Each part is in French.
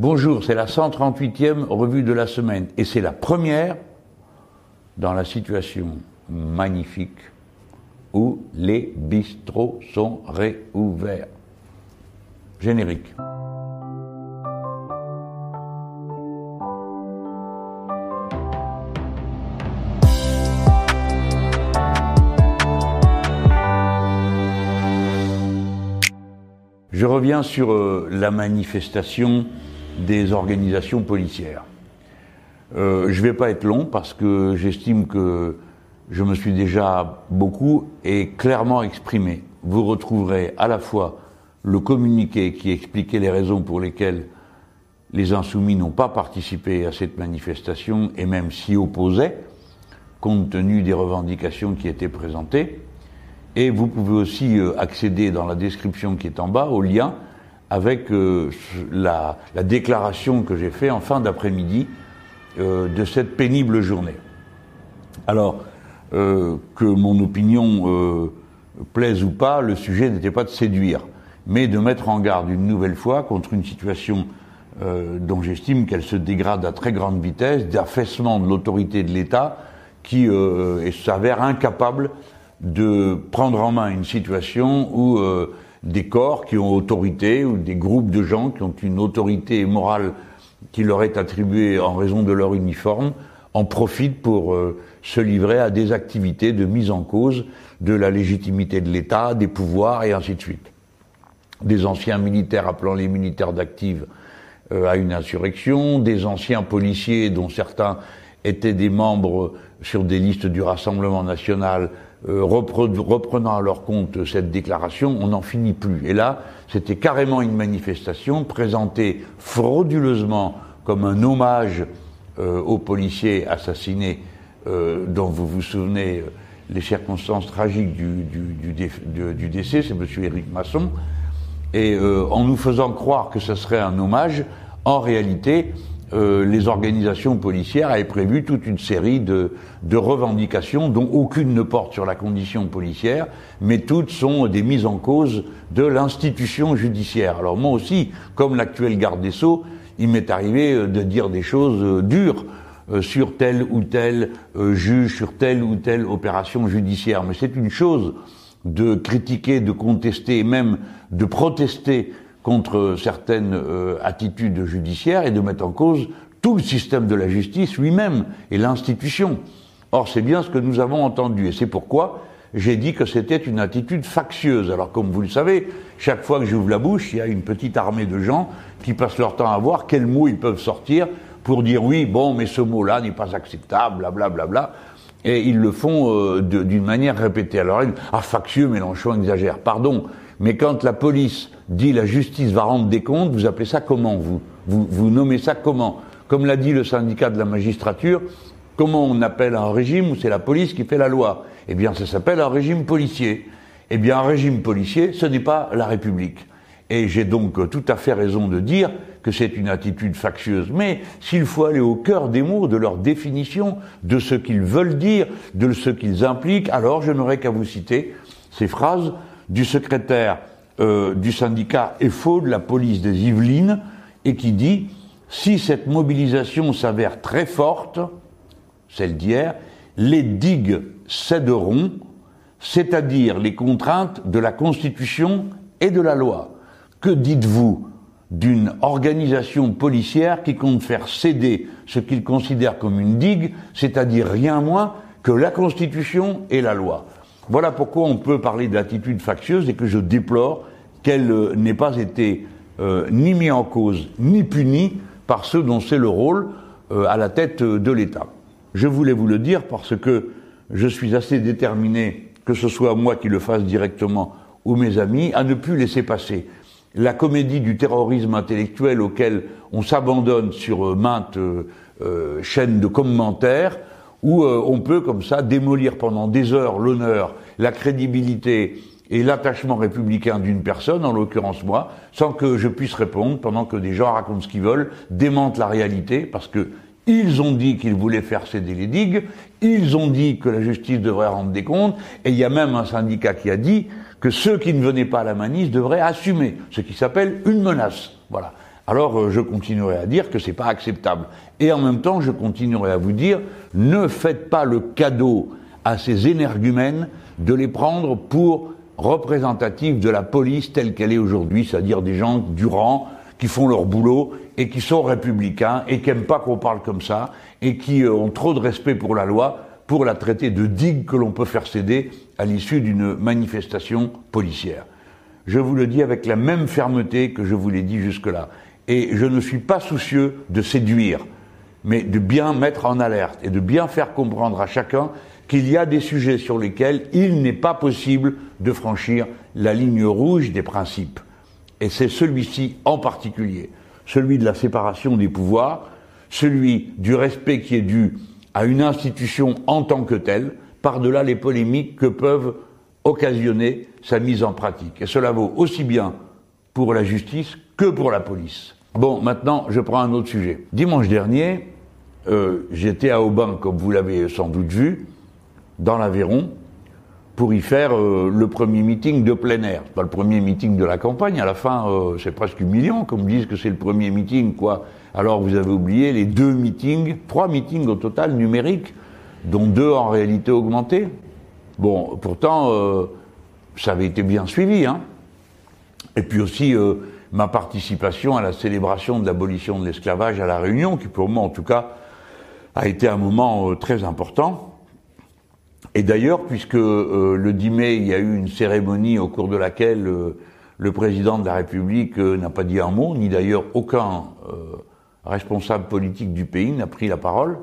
Bonjour, c'est la 138e revue de la semaine et c'est la première dans la situation magnifique où les bistrots sont réouverts. Générique. Je reviens sur euh, la manifestation des organisations policières. Euh, je ne vais pas être long parce que j'estime que je me suis déjà beaucoup et clairement exprimé. Vous retrouverez à la fois le communiqué qui expliquait les raisons pour lesquelles les insoumis n'ont pas participé à cette manifestation et même s'y opposaient, compte tenu des revendications qui étaient présentées. Et vous pouvez aussi euh, accéder dans la description qui est en bas au lien avec euh, la, déclaration que j'ai faite en fin d'après-midi euh, de cette pénible journée. Alors, euh, que mon opinion plaise ou pas, le sujet n'était pas de séduire, mais de mettre en garde une nouvelle fois contre une situation dont j'estime qu'elle se dégrade à très grande vitesse, d'affaissement de l'autorité de l'État qui s'avère incapable de prendre en main une situation où des corps qui ont autorité ou des groupes de gens qui ont une autorité morale qui leur est attribuée en raison de leur uniforme en profitent pour euh, se livrer à des activités de mise en cause de la légitimité de l'État, des pouvoirs et ainsi de suite. Des anciens militaires appelant les militaires d'active euh, à une insurrection, des anciens policiers dont certains étaient des membres sur des listes du Rassemblement national euh, reprenant à leur compte cette déclaration, on n'en finit plus. Et là, c'était carrément une manifestation présentée frauduleusement comme un hommage euh, aux policiers assassinés, euh, dont vous vous souvenez les circonstances tragiques du, du décès, c'est M. Éric Masson, et en nous faisant croire que ce serait un hommage, en réalité, euh, les organisations policières avaient prévu toute une série de, revendications dont aucune ne porte sur la condition policière, mais toutes sont des mises en cause de l'institution judiciaire. Alors moi aussi, comme l'actuel garde des Sceaux, il m'est arrivé euh, de dire des choses euh, dures sur tel ou tel juge, sur telle ou telle opération judiciaire. Mais c'est une chose de critiquer, de contester, même de protester contre certaines euh, attitudes judiciaires et de mettre en cause tout le système de la justice lui-même et l'institution. Or, c'est bien ce que nous avons entendu, et c'est pourquoi j'ai dit que c'était une attitude factieuse. Alors, comme vous le savez, chaque fois que j'ouvre la bouche, il y a une petite armée de gens qui passent leur temps à voir quels mots ils peuvent sortir pour dire oui, bon, mais ce mot-là n'est pas acceptable, blablabla. Bla, bla, bla. Et ils le font euh, d'une manière répétée. Alors, ah, factieux, Mélenchon exagère. Pardon, mais quand la police dit la justice va rendre des comptes, vous appelez ça comment vous, vous, nommez ça comment? Comme l'a dit le syndicat de la magistrature, comment on appelle un régime où c'est la police qui fait la loi? Eh bien, ça s'appelle un régime policier. Eh bien, un régime policier, ce n'est pas la République. Et j'ai donc tout à fait raison de dire que c'est une attitude factieuse. Mais s'il faut aller au cœur des mots, de leur définition, de ce qu'ils veulent dire, de ce qu'ils impliquent, alors je n'aurais qu'à vous citer ces phrases du secrétaire euh, du syndicat EFO de la police des Yvelines et qui dit si cette mobilisation s'avère très forte, celle d'hier, les digues céderont, c'est-à-dire les contraintes de la Constitution et de la loi. Que dites-vous d'une organisation policière qui compte faire céder ce qu'il considère comme une digue, c'est-à-dire rien moins que la Constitution et la loi? Voilà pourquoi on peut parler d'attitude factieuse et que je déplore qu'elle euh, n'ait pas été euh, ni mise en cause ni punie par ceux dont c'est le rôle euh, à la tête de l'État. Je voulais vous le dire parce que je suis assez déterminé, que ce soit moi qui le fasse directement ou mes amis, à ne plus laisser passer la comédie du terrorisme intellectuel auquel on s'abandonne sur maintes chaînes de commentaires où euh, on peut comme ça démolir pendant des heures l'honneur, la crédibilité et l'attachement républicain d'une personne, en l'occurrence moi, sans que je puisse répondre pendant que des gens racontent ce qu'ils veulent, démentent la réalité, parce que ils ont dit qu'ils voulaient faire céder les digues, ils ont dit que la justice devrait rendre des comptes, et il y a même un syndicat qui a dit que ceux qui ne venaient pas à la manif devraient assumer, ce qui s'appelle une menace. Voilà. alors euh, je continuerai à dire que c'est pas acceptable. Et en même temps, je continuerai à vous dire, ne faites pas le cadeau à ces énergumènes de les prendre pour représentatifs de la police telle qu'elle est aujourd'hui, c'est-à-dire des gens du rang qui font leur boulot et qui sont républicains et qui n'aiment pas qu'on parle comme ça et qui euh, ont trop de respect pour la loi pour la traiter de digue que l'on peut faire céder à l'issue d'une manifestation policière. Je vous le dis avec la même fermeté que je vous l'ai dit jusque-là. Et je ne suis pas soucieux de séduire, mais de bien mettre en alerte et de bien faire comprendre à chacun qu'il y a des sujets sur lesquels il n'est pas possible de franchir la ligne rouge des principes. Et c'est celui-ci en particulier, celui de la séparation des pouvoirs, celui du respect qui est dû à une institution en tant que telle, par-delà les polémiques que peuvent occasionner sa mise en pratique. Et cela vaut aussi bien pour la justice que pour la police. Bon, maintenant, je prends un autre sujet. Dimanche dernier, euh, j'étais à Aubin, comme vous l'avez sans doute vu, dans l'Aveyron, pour y faire euh, le premier meeting de plein air. Pas le premier meeting de la campagne, à la fin, euh, c'est presque humiliant, comme disent que c'est le premier meeting, quoi. Alors vous avez oublié les deux meetings, trois meetings au total numériques, dont deux en réalité augmentées. Bon, pourtant, euh, ça avait été bien suivi. Hein. Et puis aussi ma participation à la célébration de l'abolition de l'esclavage à La Réunion, qui pour moi en tout cas a été un moment très important. Et d'ailleurs, puisque le 10 mai, il y a eu une cérémonie au cours de laquelle le président de la République n'a pas dit un mot, ni d'ailleurs aucun responsable politique du pays n'a pris la parole.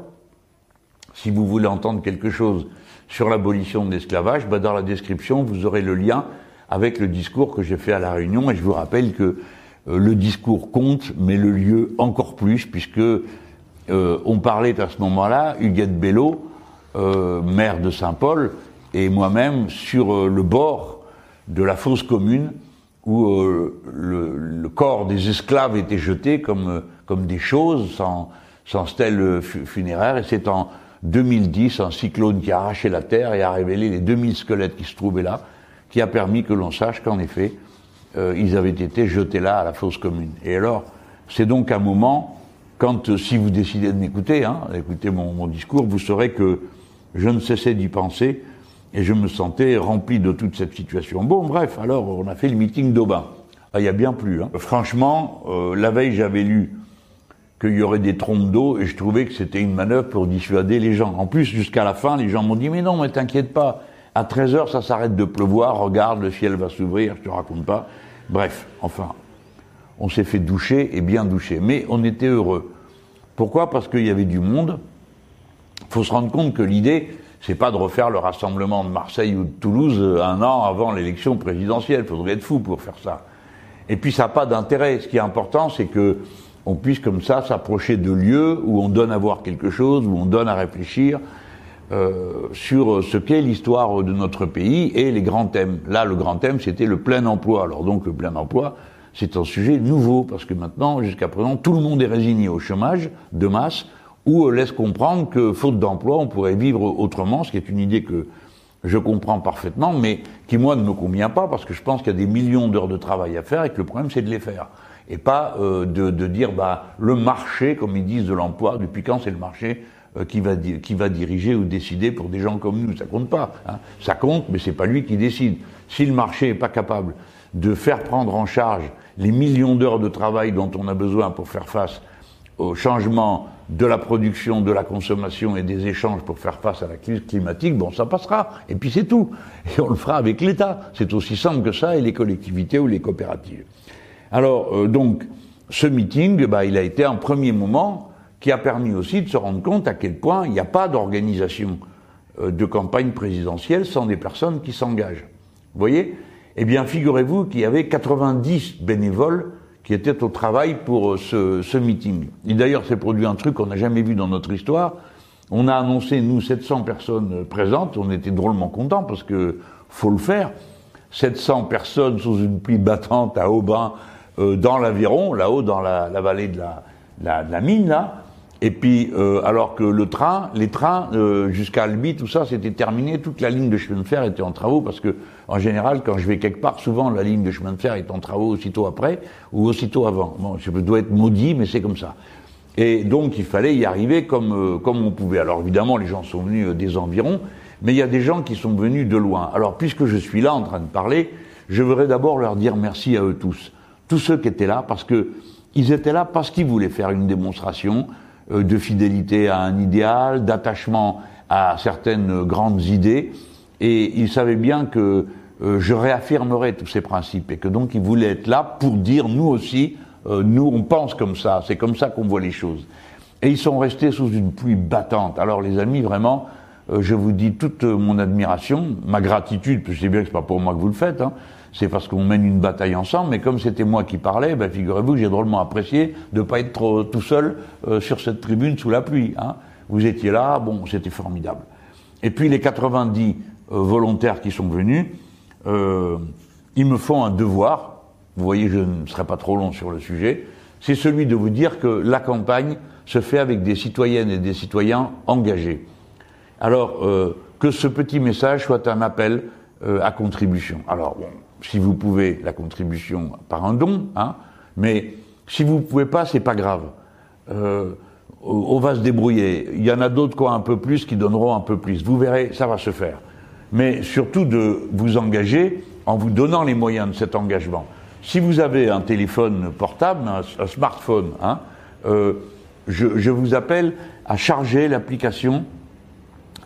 Si vous voulez entendre quelque chose sur l'abolition de l'esclavage, bah dans la description, vous aurez le lien avec le discours que j'ai fait à La Réunion. Et je vous rappelle que euh, le discours compte, mais le lieu encore plus, puisque euh, on parlait à ce moment-là, Huguette Bello, euh, maire de Saint-Paul, et moi-même sur le bord de la fosse commune où le, le, corps des esclaves était jeté comme comme des choses sans, sans stèle funéraire. Et c'est en 2010 un cyclone qui a arraché la terre et a révélé les 2000 squelettes qui se trouvaient là, qui a permis que l'on sache qu'en effet, euh, ils avaient été jetés là à la fosse commune. Et alors, c'est donc un moment, quand, euh, si vous décidez de m'écouter, hein, écoutez mon, discours, vous saurez que je ne cessais d'y penser et je me sentais rempli de toute cette situation. Bon, bref, alors on a fait le meeting d'Aubin. Ah, il y a bien plus. Hein. Franchement, euh, la veille, j'avais lu qu'il y aurait des trompes d'eau et je trouvais que c'était une manœuvre pour dissuader les gens. En plus, jusqu'à la fin, les gens m'ont dit, mais non, mais t'inquiète pas, à 13 heures, ça s'arrête de pleuvoir, regarde, le ciel va s'ouvrir, je te raconte pas. Bref, enfin, on s'est fait doucher et bien doucher. Mais on était heureux. Pourquoi? Parce qu'il y avait du monde. Faut se rendre compte que l'idée, c'est pas de refaire le rassemblement de Marseille ou de Toulouse un an avant l'élection présidentielle. Il faudrait être fou pour faire ça. Et puis ça n'a pas d'intérêt. Ce qui est important, c'est que on puisse comme ça s'approcher de lieux où on donne à voir quelque chose, où on donne à réfléchir euh, sur ce qu'est l'histoire de notre pays et les grands thèmes. Là, le grand thème, c'était le plein emploi. Alors donc, le plein emploi, c'est un sujet nouveau, parce que maintenant, jusqu'à présent, tout le monde est résigné au chômage de masse, ou laisse comprendre que, faute d'emploi, on pourrait vivre autrement, ce qui est une idée que je comprends parfaitement, mais qui, moi, ne me convient pas, parce que je pense qu'il y a des millions d'heures de travail à faire, et que le problème, c'est de les faire et pas euh, de, de, dire bah, le marché, comme ils disent, de l'emploi. Depuis quand c'est le marché euh, qui, va qui va diriger ou décider pour des gens comme nous Ça compte pas. Hein. Ça compte, mais c'est pas lui qui décide. Si le marché est pas capable de faire prendre en charge les millions d'heures de travail dont on a besoin pour faire face au changement de la production, de la consommation et des échanges pour faire face à la crise climatique, bon, ça passera. Et puis c'est tout. Et on le fera avec l'État. C'est aussi simple que ça et les collectivités ou les coopératives. Alors, euh, donc, ce meeting, bah, il a été un premier moment qui a permis aussi de se rendre compte à quel point il n'y a pas d'organisation euh, de campagne présidentielle sans des personnes qui s'engagent. Vous voyez? Eh bien, figurez-vous qu'il y avait 90 bénévoles qui étaient au travail pour euh, ce, ce meeting. Et d'ailleurs, c'est produit un truc qu'on n'a jamais vu dans notre histoire. On a annoncé, nous, 700 personnes présentes. On était drôlement contents parce que faut le faire. 700 personnes sous une pluie battante à Aubin, euh, dans l'Aviron, là-haut dans la, vallée de la, la, mine, là, Et puis, euh, alors que le train, les trains euh, jusqu'à Albi, tout ça, c'était terminé. Toute la ligne de chemin de fer était en travaux parce que, en général, quand je vais quelque part, souvent la ligne de chemin de fer est en travaux aussitôt après ou aussitôt avant. Bon, je dois être maudit, mais c'est comme ça. Et donc, il fallait y arriver comme euh, comme on pouvait. Alors, évidemment, les gens sont venus des environs, mais il y a des gens qui sont venus de loin. Alors, puisque je suis là en train de parler, je voudrais d'abord leur dire merci à eux tous, tous ceux qui étaient là, parce que ils étaient là parce qu'ils voulaient faire une démonstration euh, de fidélité à un idéal, d'attachement à certaines grandes idées, et ils savaient bien que euh, je réaffirmerais tous ces principes, et que donc ils voulaient être là pour dire nous aussi, euh, nous on pense comme ça, c'est comme ça qu'on voit les choses. Et ils sont restés sous une pluie battante. Alors les amis, vraiment, je vous dis toute mon admiration, ma gratitude, parce que je sais bien que c'est pas pour moi que vous le faites, hein, c'est parce qu'on mène une bataille ensemble, mais comme c'était moi qui parlais, ben figurez-vous j'ai drôlement apprécié de ne pas être tout seul euh, sur cette tribune sous la pluie. Hein. Vous étiez là, bon, c'était formidable. Et puis les 90 euh, volontaires qui sont venus, euh, ils me font un devoir, vous voyez, je ne serai pas trop long sur le sujet, c'est celui de vous dire que la campagne se fait avec des citoyennes et des citoyens engagés. Alors, que ce petit message soit un appel à contribution. Alors, bon, si vous pouvez, la contribution par un don, hein, mais si vous ne pouvez pas, c'est pas grave. Euh, on va se débrouiller. Il y en a d'autres qui un peu plus, qui donneront un peu plus. Vous verrez, ça va se faire. Mais surtout de vous engager en vous donnant les moyens de cet engagement. Si vous avez un téléphone portable, un, smartphone, hein, euh, je, je, vous appelle à charger l'application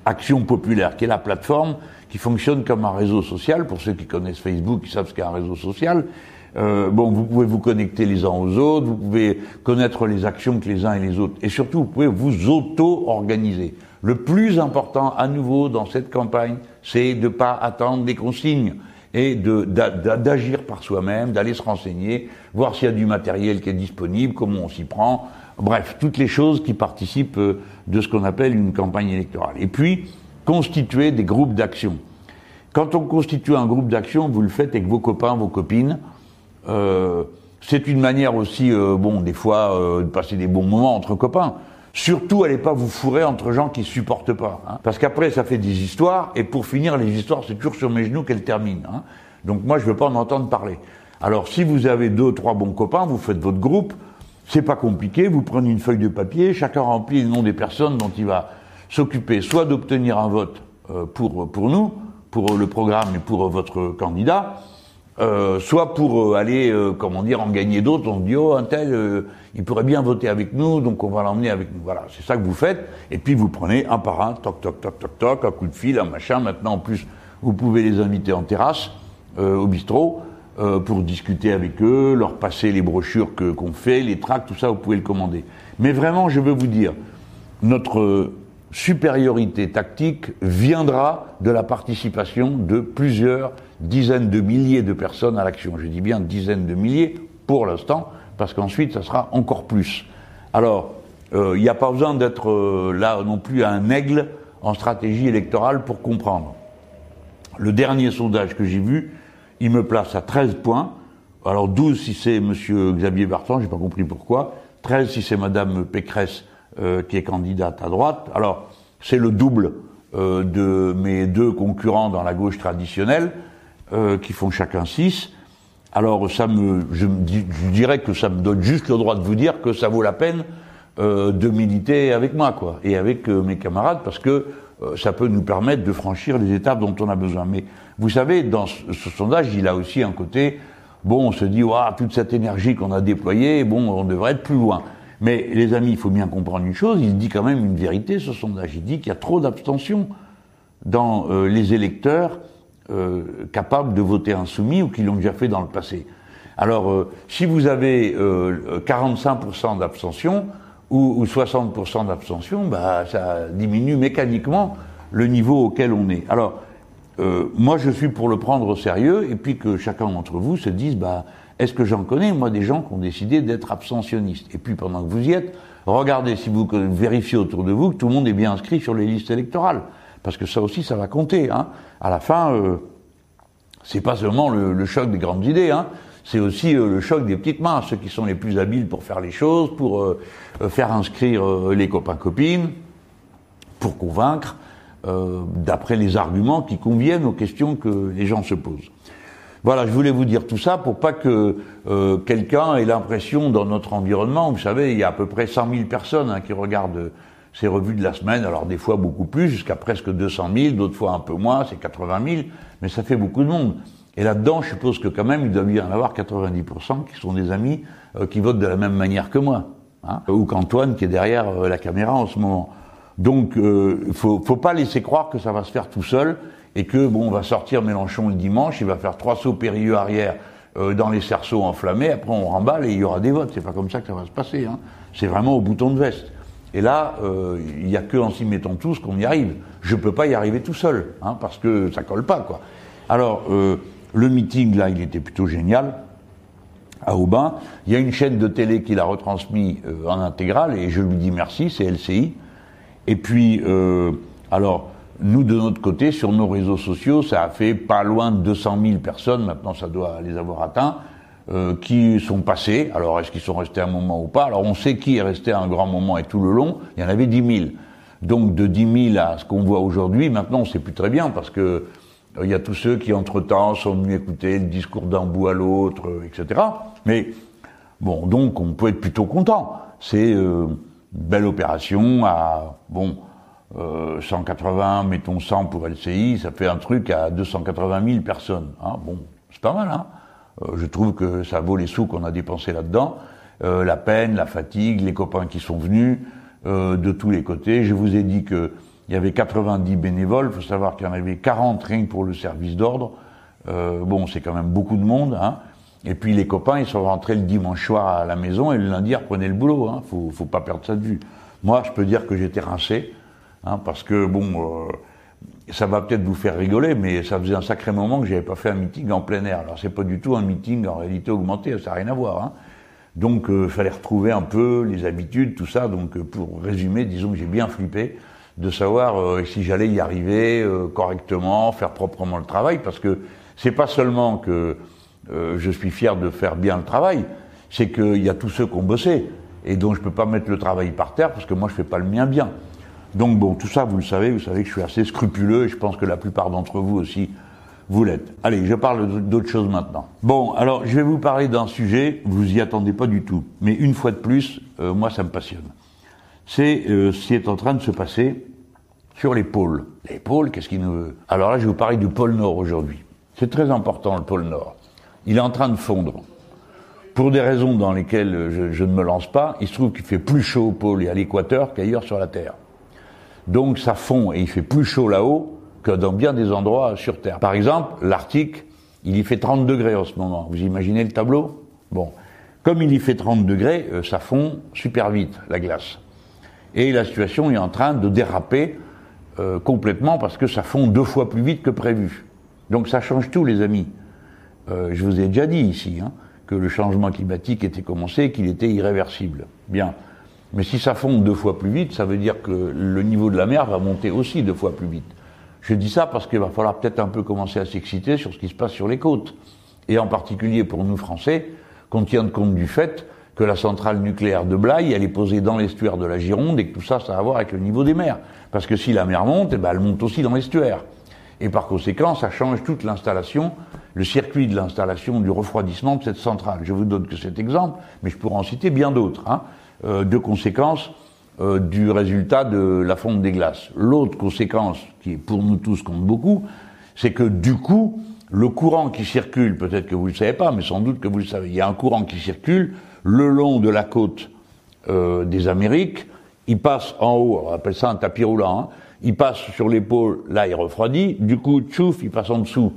Action Populaire, qui est la plateforme qui fonctionne comme un réseau social. Pour ceux qui connaissent Facebook, ils savent ce qu'est un réseau social. Euh, bon, vous pouvez vous connecter les uns aux autres, vous pouvez connaître les actions que les uns et les autres, et surtout, vous pouvez vous auto-organiser. Le plus important, à nouveau, dans cette campagne, c'est de ne pas attendre des consignes et d'agir par soi-même, d'aller se renseigner, voir s'il y a du matériel qui est disponible, comment on s'y prend, bref, toutes les choses qui participent euh, de ce qu'on appelle une campagne électorale. Et puis, constituer des groupes d'action. Quand on constitue un groupe d'action, vous le faites avec vos copains, vos copines. Euh, c'est une manière aussi, euh, bon, des fois, euh, de passer des bons moments entre copains. Surtout, allez pas vous fourrer entre gens qui supportent pas, hein. parce qu'après ça fait des histoires, et pour finir, les histoires c'est toujours sur mes genoux qu'elles terminent. Hein. Donc moi, je veux pas en entendre parler. Alors, si vous avez deux, trois bons copains, vous faites votre groupe. C'est pas compliqué. Vous prenez une feuille de papier, chacun remplit le nom des personnes dont il va s'occuper soit d'obtenir un vote euh, pour, pour nous, pour le programme et pour votre candidat, euh, soit pour euh, aller, comment dire, en gagner d'autres. On se dit, oh, un tel, il pourrait bien voter avec nous, donc on va l'emmener avec nous. Voilà, c'est ça que vous faites. Et puis vous prenez un par un, toc, toc, toc, toc, toc, un coup de fil, un machin. Maintenant, en plus, vous pouvez les inviter en terrasse, au bistrot, pour discuter avec eux, leur passer les brochures qu'on fait, les tracts, tout ça, vous pouvez le commander. Mais vraiment, je veux vous dire, notre supériorité tactique viendra de la participation de plusieurs dizaines de milliers de personnes à l'action. Je dis bien dizaines de milliers pour l'instant, parce qu'ensuite ça sera encore plus. Alors, euh, il n'y a pas besoin d'être euh, là non plus un aigle en stratégie électorale pour comprendre. Le dernier sondage que j'ai vu, il me place à 13 points. Alors 12 si c'est M. Xavier Barton, j'ai pas compris pourquoi. 13 si c'est Mme Pécresse euh, qui est candidate à droite. Alors, c'est le double euh, de mes deux concurrents dans la gauche traditionnelle, euh, qui font chacun six. Alors, ça me, je, dirais que ça me donne juste le droit de vous dire que ça vaut la peine de militer avec moi, quoi, et avec mes camarades, parce que ça peut nous permettre de franchir les étapes dont on a besoin. Mais vous savez, dans ce, sondage, il a aussi un côté, bon, on se dit, waouh, toute cette énergie qu'on a déployée, bon, on devrait être plus loin. Mais les amis, il faut bien comprendre une chose, il dit quand même une vérité, ce sondage. Il dit qu'il y a trop d'abstention dans euh, les électeurs euh, capables de voter insoumis ou qui l'ont déjà fait dans le passé. Alors, euh, si vous avez 45% d'abstention ou, ou 60% d'abstention, bah, ça diminue mécaniquement le niveau auquel on est. Alors, moi, je suis pour le prendre au sérieux et puis que chacun d'entre vous se dise, bah, est-ce que j'en connais, moi, des gens qui ont décidé d'être abstentionnistes? Et puis, pendant que vous y êtes, regardez si vous vérifiez autour de vous que tout le monde est bien inscrit sur les listes électorales. Parce que ça aussi, ça va compter. Hein. À la fin, euh, c'est pas seulement le, choc des grandes idées. Hein. c'est aussi le choc des petites mains, ceux qui sont les plus habiles pour faire les choses, pour faire inscrire les copains-copines, pour convaincre, d'après les arguments qui conviennent aux questions que les gens se posent. Voilà, je voulais vous dire tout ça pour pas que euh, quelqu'un ait l'impression dans notre environnement, vous savez, il y a à peu près 100 000 personnes hein, qui regardent ces revues de la semaine, alors des fois beaucoup plus, jusqu'à presque 200 000, d'autres fois un peu moins, c'est 80 000, mais ça fait beaucoup de monde. Et là-dedans, je suppose que quand même, il doit y en avoir 90% qui sont des amis euh, qui votent de la même manière que moi, hein, ou qu'Antoine qui est derrière euh, la caméra en ce moment. Donc, il faut, faut pas laisser croire que ça va se faire tout seul et que bon, on va sortir Mélenchon le dimanche, il va faire trois sauts périlleux arrière euh, dans les cerceaux enflammés, après on remballe et il y aura des votes. C'est pas comme ça que ça va se passer. Hein. C'est vraiment au bouton de veste. Et là, euh, il n'y a que en s'y mettant tous qu'on y arrive. Je peux pas y arriver tout seul, hein, parce que ça colle pas, quoi. Alors, euh, le meeting là, il était plutôt génial à Aubin. Il y a une chaîne de télé qui l'a retransmis en intégrale et je lui dis merci, c'est LCI. Et puis, alors, nous, de notre côté, sur nos réseaux sociaux, ça a fait pas loin de 200 000 personnes, maintenant ça doit les avoir atteints, euh, qui sont passés. Alors, est-ce qu'ils sont restés un moment ou pas? Alors, on sait qui est resté un grand moment et tout le long. Il y en avait 10 000. Donc, de 10 000 à ce qu'on voit aujourd'hui, maintenant, on sait plus très bien parce que euh, il y a tous ceux qui, entre-temps, sont venus écouter le discours d'un bout à l'autre, euh, etc. Mais, bon, donc, on peut être plutôt content. C'est une belle opération à, bon, 180, euh, mettons 100 pour LCI, ça fait un truc à 280 000 personnes. Hein. Bon, c'est pas mal. Hein euh, je trouve que ça vaut les sous qu'on a dépensés là-dedans. Euh, la peine, la fatigue, les copains qui sont venus de tous les côtés. Je vous ai dit que il y avait 90 bénévoles. Il faut savoir qu'il y en avait 40 rien pour le service d'ordre. bon, c'est quand même beaucoup de monde. Hein. Et puis les copains, ils sont rentrés le dimanche soir à la maison et le lundi, ils reprenaient le boulot. Hein. Faut, faut pas perdre ça de vue. Moi, je peux dire que j'étais rincé. Hein, parce que bon, euh, ça va peut-être vous faire rigoler, mais ça faisait un sacré moment que j'avais pas fait un meeting en plein air. Alors c'est pas du tout un meeting en réalité augmenté, ça n'a rien à voir. Hein. Donc euh, fallait retrouver un peu les habitudes, tout ça. Donc euh, pour résumer, disons que j'ai bien flippé de savoir si j'allais y arriver correctement, faire proprement le travail, parce que c'est pas seulement que je suis fier de faire bien le travail, c'est qu'il y a tous ceux qui ont bossé et dont je peux pas mettre le travail par terre parce que moi je fais pas le mien bien. Donc bon, tout ça, vous le savez, vous savez que je suis assez scrupuleux et je pense que la plupart d'entre vous aussi, vous l'êtes. Allez, je parle d'autre chose maintenant. Bon, alors je vais vous parler d'un sujet, vous y attendez pas du tout, mais une fois de plus, euh, moi ça me passionne. C'est euh, ce qui est en train de se passer sur les pôles. Les pôles, qu'est-ce qu'il nous veut? Alors là, je vais vous parler du pôle Nord aujourd'hui. C'est très important le pôle Nord. Il est en train de fondre. Pour des raisons dans lesquelles je ne me lance pas, il se trouve qu'il fait plus chaud au pôle et à l'équateur qu'ailleurs sur la Terre. Donc ça fond et il fait plus chaud là-haut que dans bien des endroits sur Terre. Par exemple, l'Arctique, il y fait 30 degrés en ce moment. Vous imaginez le tableau? Bon. Comme il y fait 30 degrés, euh, ça fond super vite, la glace. Et la situation est en train de déraper euh, complètement parce que ça fond deux fois plus vite que prévu. Donc ça change tout, les amis. Euh, je vous ai déjà dit ici hein, que le changement climatique était commencé et qu'il était irréversible. Bien. Mais si ça fond deux fois plus vite, ça veut dire que le niveau de la mer va monter aussi deux fois plus vite. Je dis ça parce qu'il va falloir peut-être un peu commencer à s'exciter sur ce qui se passe sur les côtes. Et en particulier pour nous Français, qu'on tienne compte du fait que la centrale nucléaire de Blaye, elle est posée dans l'estuaire de la Gironde et que tout ça, ça a à voir avec le niveau des mers. Parce que si la mer monte, eh ben, elle monte aussi dans l'estuaire. Et par conséquent, ça change toute l'installation, le circuit de l'installation du refroidissement de cette centrale. Je vous donne que cet exemple, mais je pourrais en citer bien d'autres. Hein. Euh, de conséquences euh, du résultat de la fonte des glaces. L'autre conséquence, qui pour nous tous compte beaucoup, c'est que du coup, le courant qui circule, peut-être que vous ne le savez pas, mais sans doute que vous le savez, il y a un courant qui circule le long de la côte euh, des Amériques, il passe en haut, on appelle ça un tapis roulant, hein, il passe sur l'épaule, là il refroidit, du coup, tchouf, il passe en dessous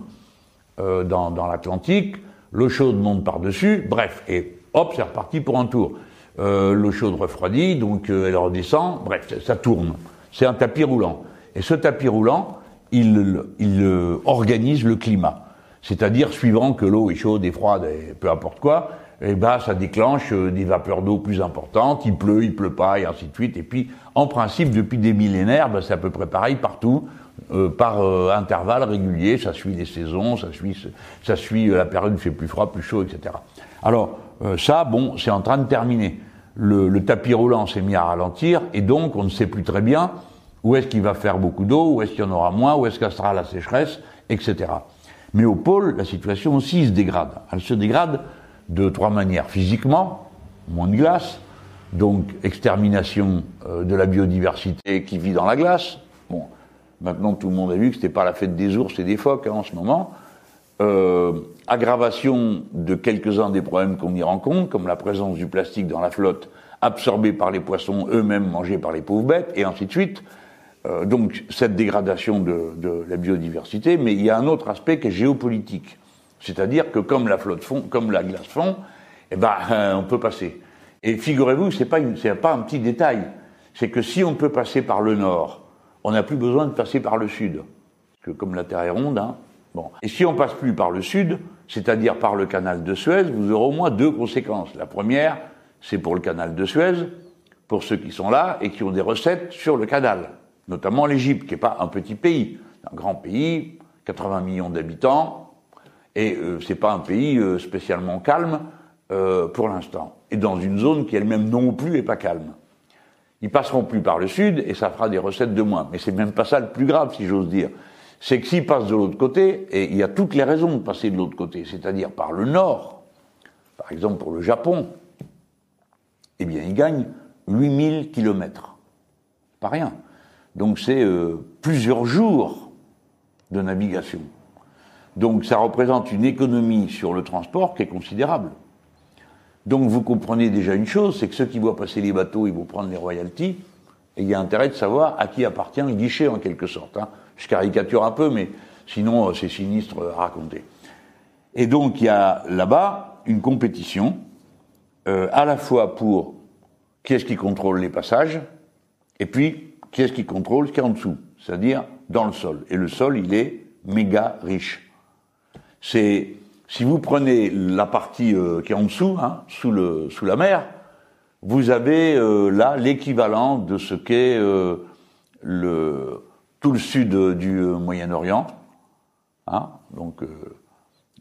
dans, dans l'Atlantique, l'eau chaude monte par-dessus, bref, et hop, c'est reparti pour un tour. Euh, l'eau chaude refroidit, donc euh, elle redescend, bref, ça, tourne. C'est un tapis roulant. Et ce tapis roulant, il, il euh, organise le climat. C'est-à-dire, suivant que l'eau est chaude et froide, et peu importe quoi, eh ben, ça déclenche des vapeurs d'eau plus importantes, il pleut, il pleut pas, et ainsi de suite. Et puis, en principe, depuis des millénaires, ben, c'est à peu près pareil partout. euh, par euh, intervalles réguliers, ça suit les saisons, ça suit, ça suit la période où il fait plus froid, plus chaud, etc. Alors ça, bon, c'est en train de terminer. Le, le tapis roulant s'est mis à ralentir et donc on ne sait plus très bien où est-ce qu'il va faire beaucoup d'eau, où est-ce qu'il y en aura moins, où est-ce qu'elle sera la sécheresse, etc. Mais au pôle, la situation aussi se dégrade. Elle se dégrade de trois manières. Physiquement, moins de glace, donc extermination euh, de la biodiversité qui vit dans la glace. Bon, maintenant tout le monde a vu que c'était pas la fête des ours et des phoques hein, en ce moment. Euh, aggravation de quelques-uns des problèmes qu'on y rencontre, comme la présence du plastique dans la flotte, absorbé par les poissons, eux-mêmes mangés par les pauvres bêtes, et ainsi de suite. Euh, donc cette dégradation de, la biodiversité, mais il y a un autre aspect qui est géopolitique, c'est-à-dire que comme la flotte fond, comme la glace fond, eh ben euh, on peut passer. Et figurez-vous, c'est pas c'est pas un petit détail, c'est que si on peut passer par le nord, on n'a plus besoin de passer par le sud, que comme la Terre est ronde, hein, bon. Et si on passe plus par le sud, c'est-à-dire par le canal de Suez, vous aurez au moins deux conséquences. La première, c'est pour le canal de Suez, pour ceux qui sont là et qui ont des recettes sur le canal notamment l'Égypte, qui n'est pas un petit pays, un grand pays, 80 millions d'habitants, et euh, c'est pas un pays euh, spécialement calme euh, pour l'instant, et dans une zone qui elle-même non plus est pas calme. Ils passeront plus par le sud et ça fera des recettes de moins. Mais c'est même pas ça le plus grave, si j'ose dire. C'est que s'ils passent de l'autre côté, et il y a toutes les raisons de passer de l'autre côté, c'est-à-dire par le nord, par exemple pour le Japon, eh bien ils gagnent 8000 kilomètres. Pas rien. Donc c'est euh, plusieurs jours de navigation. Donc ça représente une économie sur le transport qui est considérable. Donc vous comprenez déjà une chose, c'est que ceux qui voient passer les bateaux, ils vont prendre les royalties, et il y a intérêt de savoir à qui appartient le guichet en quelque sorte. Hein. Je caricature un peu, mais sinon euh, c'est sinistre à raconter. Et donc il y a là-bas une compétition, euh, à la fois pour qui est-ce qui contrôle les passages, et puis qui est-ce qui contrôle ce qui est en dessous, c'est-à-dire dans le sol. Et le sol, il est méga riche. C'est si vous prenez la partie euh, qui est en dessous, hein, sous, le, sous la mer, vous avez euh, là l'équivalent de ce qu'est euh, tout le sud du Moyen-Orient, hein, donc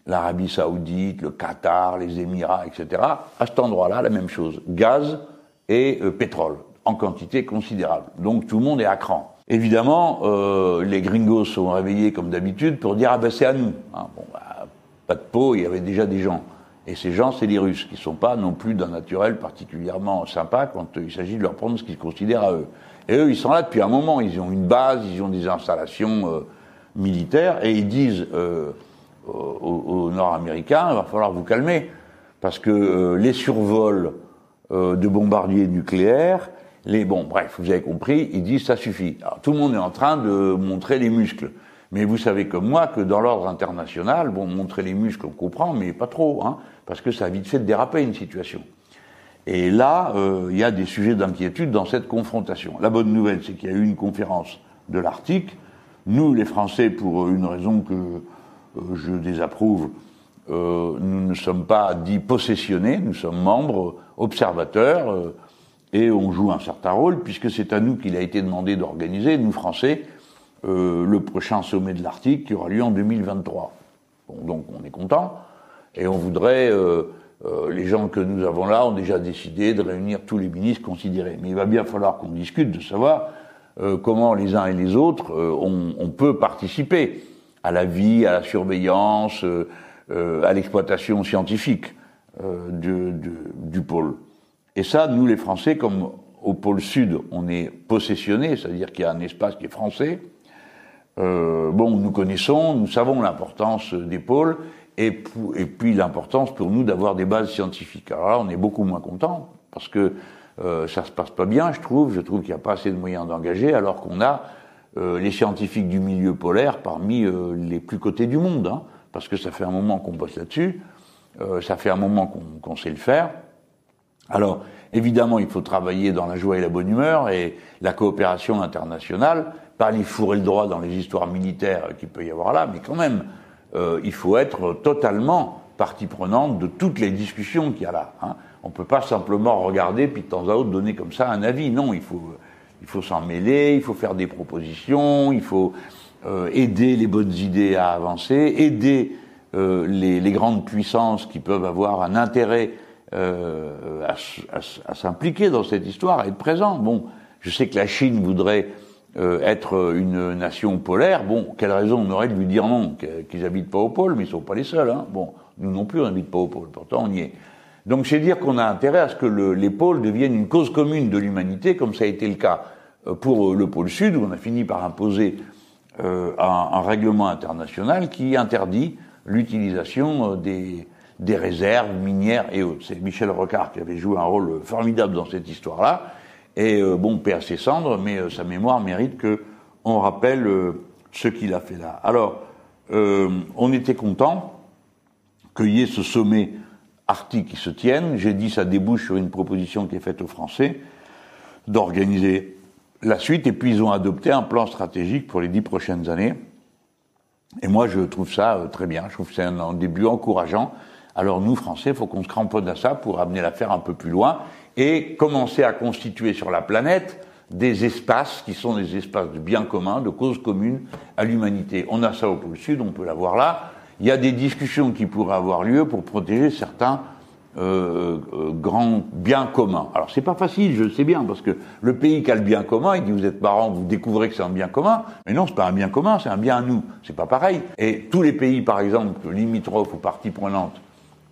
l'Arabie Saoudite, le Qatar, les Émirats, etc. À cet endroit-là, la même chose, gaz et pétrole en quantité considérable. Donc tout le monde est à cran. Évidemment, euh, les gringos sont réveillés comme d'habitude pour dire ah ben c'est à nous. Hein, bon, bah, pas de peau, il y avait déjà des gens. Et ces gens, c'est les Russes, qui sont pas non plus d'un naturel particulièrement sympa quand il s'agit de leur prendre ce qu'ils considèrent à eux. Et eux, ils sont là depuis un moment. Ils ont une base, ils ont des installations euh, militaires, et ils disent euh, aux, Nord-Américains, il va falloir vous calmer, parce que euh, les survols euh, de bombardiers nucléaires, les, bon, bref, vous avez compris, ils disent ça suffit. Alors, tout le monde est en train de montrer les muscles. Mais vous savez comme moi que dans l'ordre international, bon, montrer les muscles, on comprend, mais pas trop, hein, parce que ça a vite fait de déraper une situation. Et là, euh, il y a des sujets d'inquiétude dans cette confrontation. La bonne nouvelle, c'est qu'il y a eu une conférence de l'Arctique. Nous, les Français, pour une raison que euh, je désapprouve, euh, nous ne sommes pas dits possessionnés, nous sommes membres, observateurs, et on joue un certain rôle, puisque c'est à nous qu'il a été demandé d'organiser, nous Français, euh, le prochain sommet de l'Arctique qui aura lieu en 2023. Bon, donc on est content, et on voudrait, euh, euh, les gens que nous avons là ont déjà décidé de réunir tous les ministres considérés. Mais il va bien falloir qu'on discute de savoir euh, comment les uns et les autres, on, on, peut participer à la vie, à la surveillance, à l'exploitation scientifique du, du, du pôle. Et ça, nous les Français, comme au pôle sud, on est possessionné, c'est-à-dire qu'il y a un espace qui est français. Euh, bon, nous connaissons, nous savons l'importance des pôles et, puis l'importance pour nous d'avoir des bases scientifiques. Alors là, on est beaucoup moins content parce que euh, ça se passe pas bien, je trouve. Je trouve qu'il n'y a pas assez de moyens d'engager, alors qu'on a euh, les scientifiques du milieu polaire parmi euh, les plus cotés du monde, hein, parce que ça fait un moment qu'on bosse là-dessus, euh, ça fait un moment qu'on sait le faire. Alors, évidemment, il faut travailler dans la joie et la bonne humeur et la coopération internationale, pas aller fourrer le droit dans les histoires militaires qu'il peut y avoir là, mais quand même, euh, il faut être totalement partie prenante de toutes les discussions qu'il y a là. Hein. On ne peut pas simplement regarder puis de temps à autre donner comme ça un avis. Non, il faut, il faut s'en mêler, il faut faire des propositions, il faut euh, aider les bonnes idées à avancer, aider euh, les, les, grandes puissances qui peuvent avoir un intérêt euh, à s'impliquer dans cette histoire, à être présent. Bon, je sais que la Chine voudrait euh, être une nation polaire. Bon, quelle raison on aurait de lui dire non, qu'ils habitent pas au pôle, mais ils sont pas les seuls. Hein. Bon, nous non plus, on n'habite pas au pôle. Pourtant, on y est. Donc, c'est dire qu'on a intérêt à ce que le, les pôles deviennent une cause commune de l'humanité, comme ça a été le cas euh, pour le pôle Sud, où on a fini par imposer euh, un, un, règlement international qui interdit l'utilisation des, des réserves minières et autres. C'est Michel Rocard qui avait joué un rôle formidable dans cette histoire-là. Et euh, bon, paix à ses cendres, mais euh, sa mémoire mérite que on rappelle euh, ce qu'il a fait là. Alors, on était content qu'il y ait ce sommet arctique qui se tienne. J'ai dit ça débouche sur une proposition qui est faite aux Français d'organiser la suite, et puis ils ont adopté un plan stratégique pour les dix prochaines années. Et moi, je trouve ça très bien. Je trouve que c'est un, un, début encourageant. Alors nous, Français, il faut qu'on se cramponne à ça pour amener l'affaire un peu plus loin et commencer à constituer sur la planète des espaces qui sont des espaces de bien commun, de cause commune à l'humanité. On a ça au pôle Sud, on peut l'avoir là. Il y a des discussions qui pourraient avoir lieu pour protéger certains euh, euh, grands biens communs. Alors c'est pas facile, je le sais bien, parce que le pays qui a le bien commun, il dit vous êtes parents, vous découvrez que c'est un bien commun, mais non, c'est pas un bien commun, c'est un bien à nous. C'est pas pareil. Et tous les pays, par exemple, limitrophes ou parties prenantes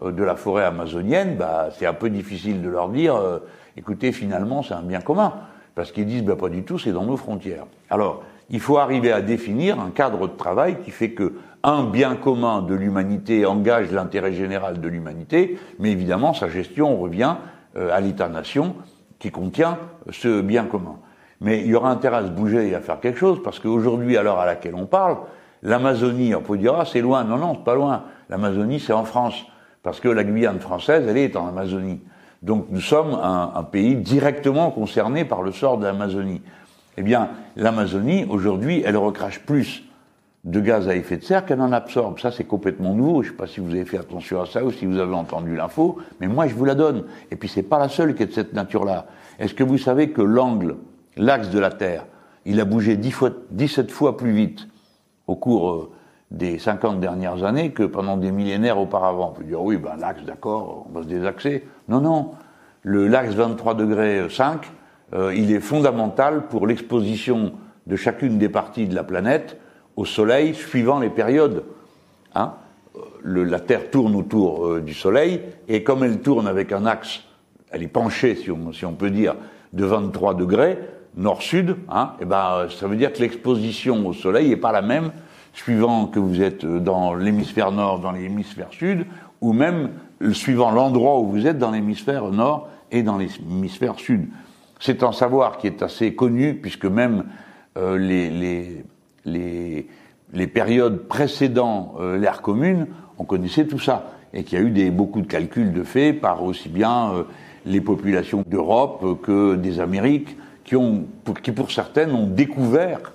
de la forêt amazonienne, bah, c'est un peu difficile de leur dire, euh, écoutez, finalement, c'est un bien commun. Parce qu'ils disent, bah, pas du tout, c'est dans nos frontières. Alors, il faut arriver à définir un cadre de travail qui fait que un bien commun de l'humanité engage l'intérêt général de l'humanité, mais évidemment, sa gestion revient euh, à l'État-nation qui contient ce bien commun. Mais il y aura intérêt à se bouger et à faire quelque chose, parce qu'aujourd'hui, à l'heure à laquelle on parle, l'Amazonie, on peut dire, ah, c'est loin. Non, non, c'est pas loin. L'Amazonie, c'est en France parce que la Guyane française, elle est en Amazonie. Donc nous sommes un, pays directement concerné par le sort de l'Amazonie. Eh bien, l'Amazonie, aujourd'hui, elle recrache plus de gaz à effet de serre qu'elle en absorbe. Ça, c'est complètement nouveau. Je ne sais pas si vous avez fait attention à ça ou si vous avez entendu l'info, mais moi, je vous la donne. Et puis, c'est pas la seule qui est de cette nature-là. Est-ce que vous savez que l'angle, l'axe de la Terre, il a bougé 10 fois, 17 fois plus vite au cours euh, des 50 dernières années que pendant des millénaires auparavant. On peut dire, oui, ben, l'axe, d'accord, on va se désaxer. Non, non. Le, l'axe 23 degrés 5, euh, il est fondamental pour l'exposition de chacune des parties de la planète au Soleil suivant les périodes. Hein le, la Terre tourne autour euh, du Soleil, et comme elle tourne avec un axe, elle est penchée, si on, si on peut dire, de 23 degrés, nord-sud, hein, et ben, ça veut dire que l'exposition au Soleil n'est pas la même suivant que vous êtes dans l'hémisphère nord, dans l'hémisphère sud, ou même suivant l'endroit où vous êtes dans l'hémisphère nord et dans l'hémisphère sud. C'est un savoir qui est assez connu, puisque même euh, les, les, les, périodes précédant euh, l'ère commune, on connaissait tout ça, et qu'il y a eu des, beaucoup de calculs de faits par aussi bien euh, les populations d'Europe que des Amériques, qui, ont, qui pour certaines ont découvert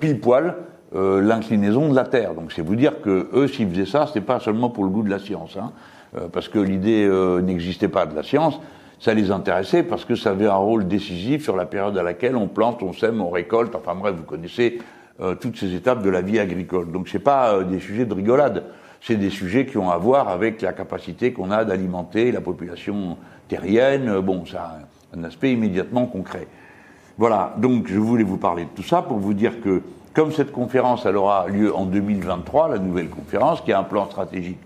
pile poil euh, l'inclinaison de la Terre. Donc c'est vous dire que eux, s'ils faisaient ça, c'était pas seulement pour le goût de la science, hein, euh, parce que l'idée euh, n'existait pas de la science. Ça les intéressait parce que ça avait un rôle décisif sur la période à laquelle on plante, on sème, on récolte. Enfin bref, vous connaissez euh, toutes ces étapes de la vie agricole. Donc c'est pas euh, des sujets de rigolade. C'est des sujets qui ont à voir avec la capacité qu'on a d'alimenter la population terrienne. Bon, ça a un aspect immédiatement concret. Voilà. Donc je voulais vous parler de tout ça pour vous dire que comme cette conférence, elle aura lieu en 2023, la nouvelle conférence, qui a un plan stratégique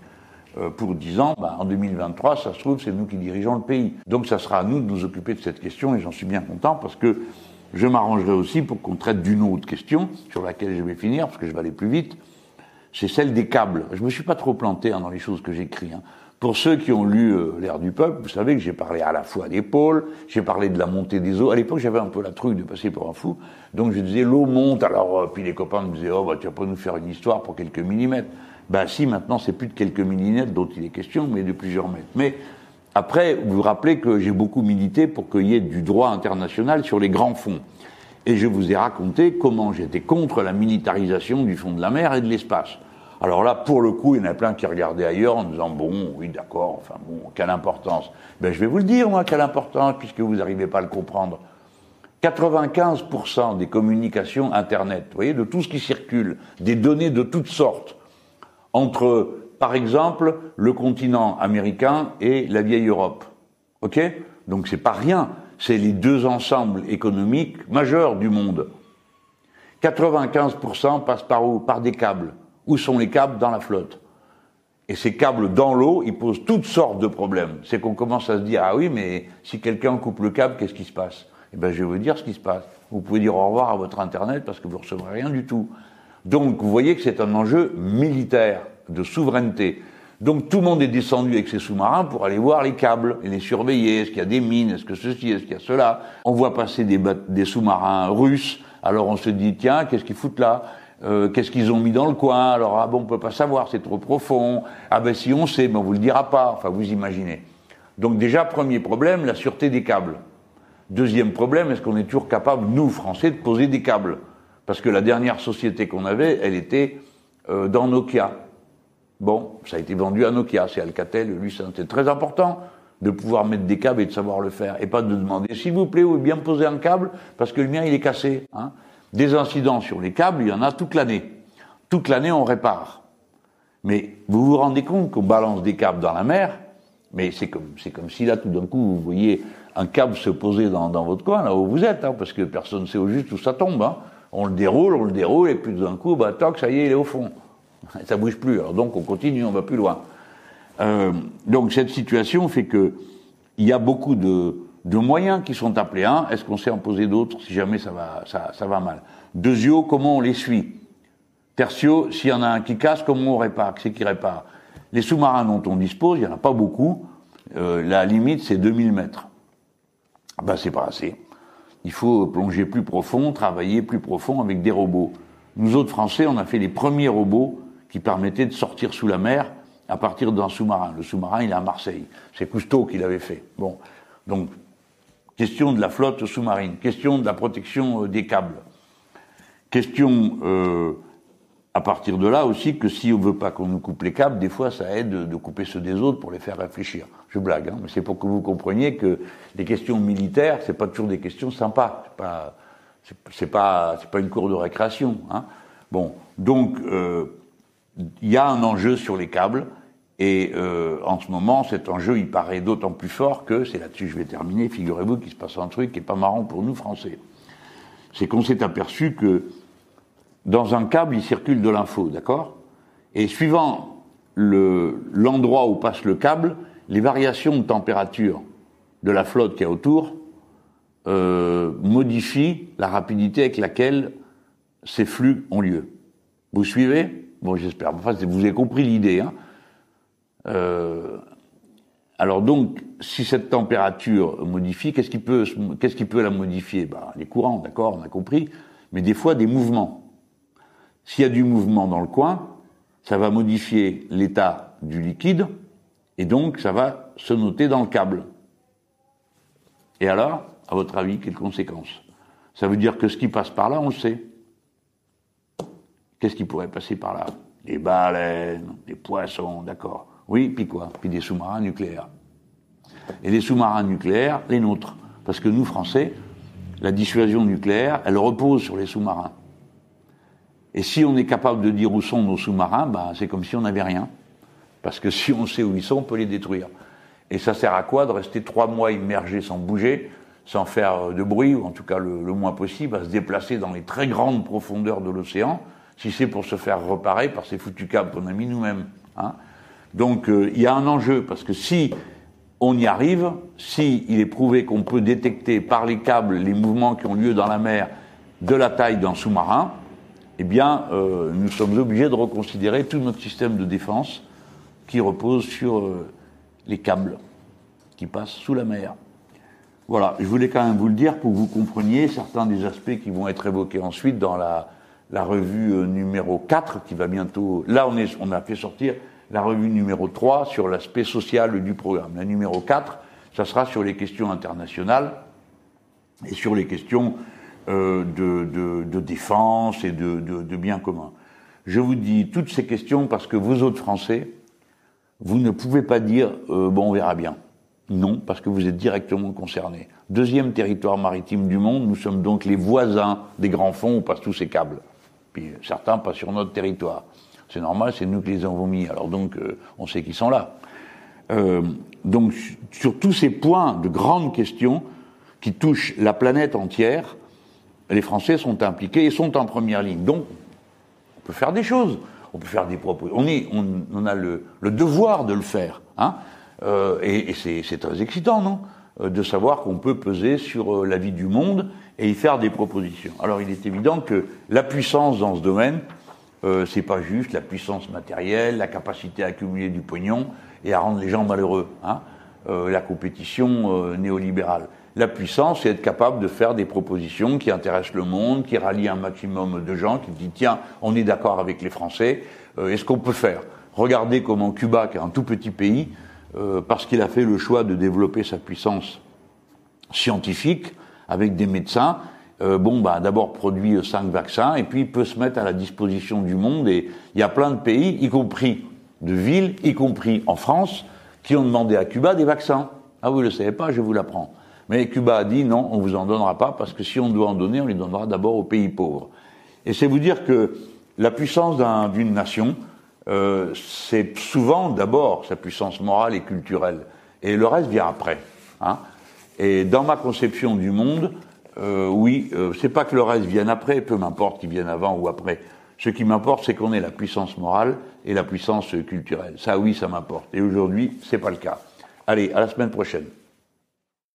euh, pour 10 ans, bah, en 2023, ça se trouve, c'est nous qui dirigeons le pays. Donc ça sera à nous de nous occuper de cette question, et j'en suis bien content, parce que je m'arrangerai aussi pour qu'on traite d'une autre question, sur laquelle je vais finir, parce que je vais aller plus vite, c'est celle des câbles. Je me suis pas trop planté hein, dans les choses que j'écris. Hein. Pour ceux qui ont lu euh, L'ère du peuple, vous savez que j'ai parlé à la fois des pôles, j'ai parlé de la montée des eaux. À l'époque, j'avais un peu la truc de passer pour un fou. Donc je disais, l'eau monte. Alors, euh, puis les copains me disaient, oh, bah, tu vas pas nous faire une histoire pour quelques millimètres. Ben si, maintenant, c'est plus de quelques millimètres dont il est question, mais de plusieurs mètres. Mais après, vous vous rappelez que j'ai beaucoup milité pour qu'il y ait du droit international sur les grands fonds. Et je vous ai raconté comment j'étais contre la militarisation du fond de la mer et de l'espace. Alors là, pour le coup, il y en a plein qui regardaient ailleurs en disant bon, oui, d'accord, enfin bon, quelle importance. Ben je vais vous le dire, moi, quelle importance, puisque vous n'arrivez pas à le comprendre. 95% des communications Internet, vous voyez, de tout ce qui circule, des données de toutes sortes, entre, par exemple, le continent américain et la vieille Europe. OK? Donc c'est pas rien, c'est les deux ensembles économiques majeurs du monde. 95% passent par où? Par des câbles. Où sont les câbles Dans la flotte? Et ces câbles dans l'eau, ils posent toutes sortes de problèmes. C'est qu'on commence à se dire, ah oui, mais si quelqu'un coupe le câble, qu'est-ce qui se passe? Eh bien, je vais vous dire ce qui se passe. Vous pouvez dire au revoir à votre Internet parce que vous ne recevrez rien du tout. Donc, vous voyez que c'est un enjeu militaire, de souveraineté. Donc, tout le monde est descendu avec ses sous-marins pour aller voir les câbles et les surveiller. Est-ce qu'il y a des mines? Est-ce que ceci? Est-ce qu'il y a cela? On voit passer des, des sous-marins russes. Alors, on se dit, tiens, qu'est-ce qu'ils foutent là? Euh, qu'est-ce qu'ils ont mis dans le coin Alors ah bon, on peut pas savoir, c'est trop profond. Ah ben si on sait, mais on vous le dira pas. Enfin, vous imaginez. Donc déjà premier problème, la sûreté des câbles. Deuxième problème, est-ce qu'on est toujours capable, nous Français, de poser des câbles? Parce que la dernière société qu'on avait, elle était euh, dans Nokia. Bon, ça a été vendu à Nokia, c'est Alcatel, lui, c'était très important de pouvoir mettre des câbles et de savoir le faire, et pas de demander, s'il vous plaît, vous bien poser un câble, parce que le mien, il est cassé. Hein des incidents sur les câbles, il y en a toute l'année. Toute l'année, on répare. Mais vous vous rendez compte qu'on balance des câbles dans la mer, mais c'est comme, c'est comme si là, tout d'un coup, vous voyez un câble se poser dans, dans votre coin, là où vous êtes, hein, parce que personne ne sait au juste où ça tombe. Hein. On le déroule, on le déroule, et puis tout d'un coup, bah, toc, ça y est, il est au fond. Ça bouge plus. Alors donc, on continue, on va plus loin. Euh, donc, cette situation fait que il y a beaucoup de, de moyens qui sont appelés. Un, est-ce qu'on sait en poser d'autres si jamais ça va, mal? Deuxio, comment on les suit? Tertio, s'il y en a un qui casse, comment on répare? C'est qui répare? Les sous-marins dont on dispose, il n'y en a pas beaucoup. Euh, la limite, c'est 2000 mètres. Ben, c'est pas assez. Il faut plonger plus profond, travailler plus profond avec des robots. Nous autres Français, on a fait les premiers robots qui permettaient de sortir sous la mer à partir d'un sous-marin. Le sous-marin, il est à Marseille. C'est Cousteau qui l'avait fait. Bon. Donc, question de la flotte sous-marine, question de la protection euh, des câbles, question euh, à partir de là aussi que si on veut pas qu'on nous coupe les câbles, des fois ça aide de couper ceux des autres pour les faire réfléchir. Je blague, hein, mais c'est pour que vous compreniez que les questions militaires, c'est pas toujours des questions sympas. C'est pas, c'est pas, c'est pas une cour de récréation. Hein. Bon, donc euh, il y a un enjeu sur les câbles. Et euh, en ce moment, cet enjeu, il paraît d'autant plus fort que, c'est là-dessus que je vais terminer, figurez-vous qu'il se passe un truc qui est pas marrant pour nous, Français. C'est qu'on s'est aperçu que dans un câble, il circule de l'info, d'accord? Et suivant l'endroit où passe le câble, les variations de température de la flotte qui est autour euh, modifient la rapidité avec laquelle ces flux ont lieu. Vous suivez? Bon, j'espère. Enfin, vous avez compris l'idée. Hein euh, alors donc, si cette température modifie, qu'est-ce qui peut, qu'est-ce qui peut la modifier? Bah, Les courants, d'accord, on a compris, mais des fois des mouvements. S'il y a du mouvement dans le coin, ça va modifier l'état du liquide, et donc ça va se noter dans le câble. Et alors, à votre avis, quelles conséquences? Ça veut dire que ce qui passe par là, on le sait. Qu'est-ce qui pourrait passer par là? Des baleines, des poissons, d'accord. Oui, puis quoi? Puis des sous-marins nucléaires. Et les sous-marins nucléaires, les nôtres. Parce que nous, Français, la dissuasion nucléaire, elle repose sur les sous-marins. Et si on est capable de dire où sont nos sous-marins, bah, c'est comme si on n'avait rien. Parce que si on sait où ils sont, on peut les détruire. Et ça sert à quoi de rester trois mois immergé sans bouger, sans faire de bruit, ou en tout cas le, le moins possible, à se déplacer dans les très grandes profondeurs de l'océan, si c'est pour se faire reparer par ces foutus câbles qu'on a mis nous-mêmes. Hein? Donc euh, il y a un enjeu, parce que si on y arrive, si il est prouvé qu'on peut détecter par les câbles les mouvements qui ont lieu dans la mer de la taille d'un sous-marin, eh bien, euh, nous sommes obligés de reconsidérer tout notre système de défense qui repose sur euh, les câbles qui passent sous la mer. Voilà, je voulais quand même vous le dire pour que vous compreniez certains des aspects qui vont être évoqués ensuite dans la, revue numéro 4 qui va bientôt... Là, on a fait sortir la revue numéro 3 sur l'aspect social du programme. La numéro 4, ça sera sur les questions internationales et sur les questions euh, de, défense et de, de, biens communs. Je vous dis toutes ces questions parce que vous autres Français, vous ne pouvez pas dire euh, bon on verra bien. Non, parce que vous êtes directement concerné. Deuxième territoire maritime du monde, nous sommes donc les voisins des grands fonds où passent tous ces câbles. Puis certains passent sur notre territoire. C'est normal, c'est nous qui les avons mis. Alors donc, euh, on sait qu'ils sont là. Euh, donc, sur tous ces points de grandes questions qui touchent la planète entière, les Français sont impliqués et sont en première ligne. Donc, on peut faire des choses. On peut faire des propos. On, est, on, a le, devoir de le faire. Hein euh, et, et c'est très excitant, non De savoir qu'on peut peser sur la vie du monde et y faire des propositions. Alors, il est évident que la puissance dans ce domaine, euh, c'est pas juste la puissance matérielle, la capacité à accumuler du pognon et à rendre les gens malheureux. Hein euh, la compétition euh, néolibérale. La puissance, c'est être capable de faire des propositions qui intéressent le monde, qui rallient un maximum de gens, qui disent tiens, on est d'accord avec les Français, euh, est-ce qu'on peut faire Regardez comment Cuba, qui est un tout petit pays, parce qu'il a fait le choix de développer sa puissance scientifique avec des médecins, euh, bon, bah, d'abord produit cinq vaccins et puis peut se mettre à la disposition du monde. Et il y a plein de pays, y compris de villes, y compris en France, qui ont demandé à Cuba des vaccins. Ah, vous ne le savez pas, je vous l'apprends. Mais Cuba a dit non, on vous en donnera pas parce que si on doit en donner, on les donnera d'abord aux pays pauvres. Et c'est vous dire que la puissance d'une nation, euh, c'est souvent d'abord sa puissance morale et culturelle, et le reste vient après. Hein. Et dans ma conception du monde, euh, oui, euh, c'est pas que le reste vienne après, peu m'importe qu'il vienne avant ou après. Ce qui m'importe, c'est qu'on ait la puissance morale et la puissance culturelle. Ça, oui, ça m'importe. Et aujourd'hui, c'est pas le cas. Allez, à la semaine prochaine.